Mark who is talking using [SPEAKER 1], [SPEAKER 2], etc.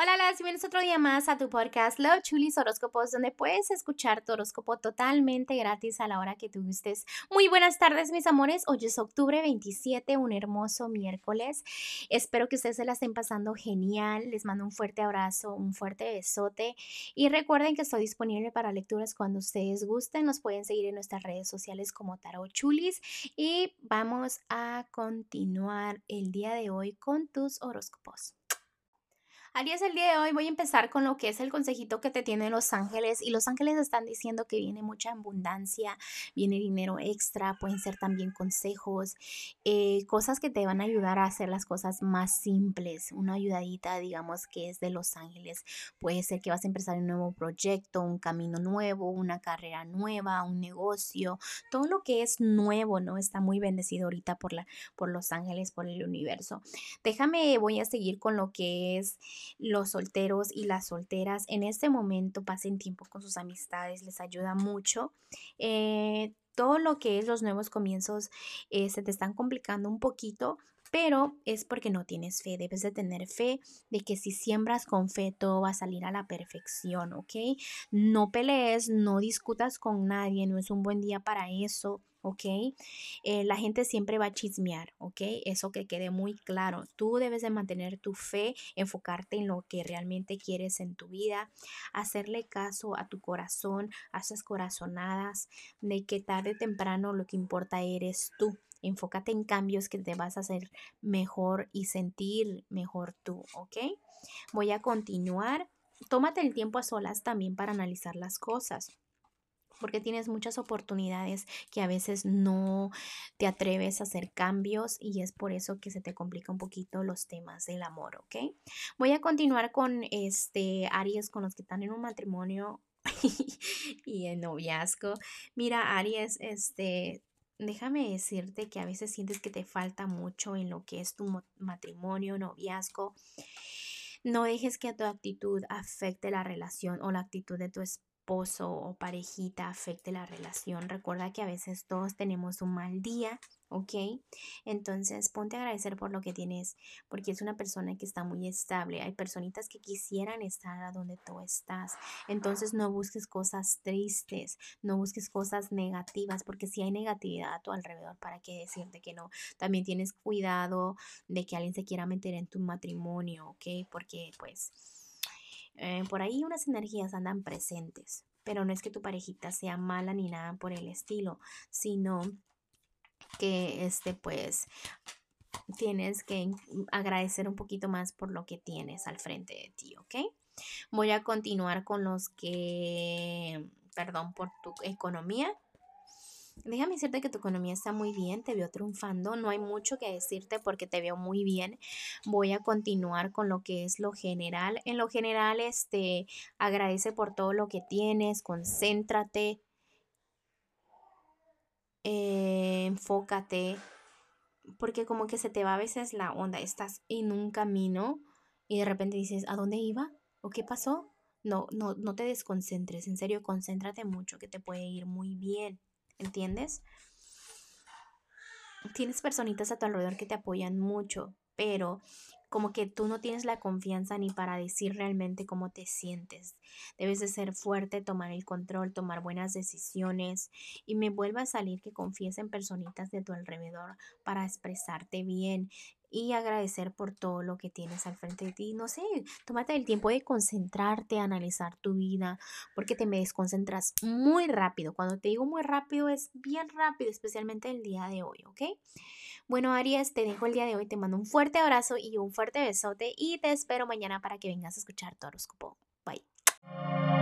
[SPEAKER 1] Hola, las bienvenidos otro día más a tu podcast Love Chulis Horóscopos, donde puedes escuchar tu horóscopo totalmente gratis a la hora que tú gustes. Muy buenas tardes, mis amores. Hoy es octubre 27, un hermoso miércoles. Espero que ustedes se la estén pasando genial. Les mando un fuerte abrazo, un fuerte besote. Y recuerden que estoy disponible para lecturas cuando ustedes gusten. Nos pueden seguir en nuestras redes sociales como Tarot Chulis. Y vamos a continuar el día de hoy con tus horóscopos. Aries, el día de hoy voy a empezar con lo que es el consejito que te tienen los ángeles y los ángeles están diciendo que viene mucha abundancia, viene dinero extra, pueden ser también consejos, eh, cosas que te van a ayudar a hacer las cosas más simples, una ayudadita digamos que es de los ángeles, puede ser que vas a empezar un nuevo proyecto, un camino nuevo, una carrera nueva, un negocio, todo lo que es nuevo, ¿no? Está muy bendecido ahorita por, la, por los ángeles, por el universo. Déjame, voy a seguir con lo que es los solteros y las solteras en este momento pasen tiempo con sus amistades, les ayuda mucho. Eh, todo lo que es los nuevos comienzos eh, se te están complicando un poquito, pero es porque no tienes fe. Debes de tener fe de que si siembras con fe todo va a salir a la perfección, ¿ok? No pelees, no discutas con nadie, no es un buen día para eso. ¿ok? Eh, la gente siempre va a chismear, ¿ok? Eso que quede muy claro. Tú debes de mantener tu fe, enfocarte en lo que realmente quieres en tu vida, hacerle caso a tu corazón, a esas corazonadas, de que tarde o temprano lo que importa eres tú. Enfócate en cambios que te vas a hacer mejor y sentir mejor tú, ¿ok? Voy a continuar. Tómate el tiempo a solas también para analizar las cosas porque tienes muchas oportunidades que a veces no te atreves a hacer cambios y es por eso que se te complica un poquito los temas del amor, ¿ok? Voy a continuar con este Aries, con los que están en un matrimonio y en noviazgo. Mira, Aries, este, déjame decirte que a veces sientes que te falta mucho en lo que es tu matrimonio, noviazgo. No dejes que tu actitud afecte la relación o la actitud de tu esposo o parejita afecte la relación. Recuerda que a veces todos tenemos un mal día, ¿ok? Entonces ponte a agradecer por lo que tienes, porque es una persona que está muy estable. Hay personitas que quisieran estar a donde tú estás. Entonces no busques cosas tristes, no busques cosas negativas, porque si hay negatividad a tu alrededor, ¿para qué decirte que no? También tienes cuidado de que alguien se quiera meter en tu matrimonio, ¿ok? Porque pues eh, por ahí unas energías andan presentes, pero no es que tu parejita sea mala ni nada por el estilo, sino que este pues tienes que agradecer un poquito más por lo que tienes al frente de ti, ¿ok? Voy a continuar con los que, perdón por tu economía, Déjame decirte que tu economía está muy bien, te veo triunfando, no hay mucho que decirte porque te veo muy bien. Voy a continuar con lo que es lo general. En lo general, este, agradece por todo lo que tienes, concéntrate, eh, enfócate, porque como que se te va a veces la onda, estás en un camino y de repente dices, ¿a dónde iba? ¿O qué pasó? No, no, no te desconcentres, en serio, concéntrate mucho, que te puede ir muy bien. ¿Entiendes? Tienes personitas a tu alrededor que te apoyan mucho, pero como que tú no tienes la confianza ni para decir realmente cómo te sientes. Debes de ser fuerte, tomar el control, tomar buenas decisiones y me vuelva a salir que confíes en personitas de tu alrededor para expresarte bien y agradecer por todo lo que tienes al frente de ti. No sé, tómate el tiempo de concentrarte, analizar tu vida, porque te me desconcentras muy rápido. Cuando te digo muy rápido, es bien rápido, especialmente el día de hoy, ¿ok? Bueno, Aries, te dejo el día de hoy, te mando un fuerte abrazo y un fuerte besote y te espero mañana para que vengas a escuchar tu horóscopo. Bye.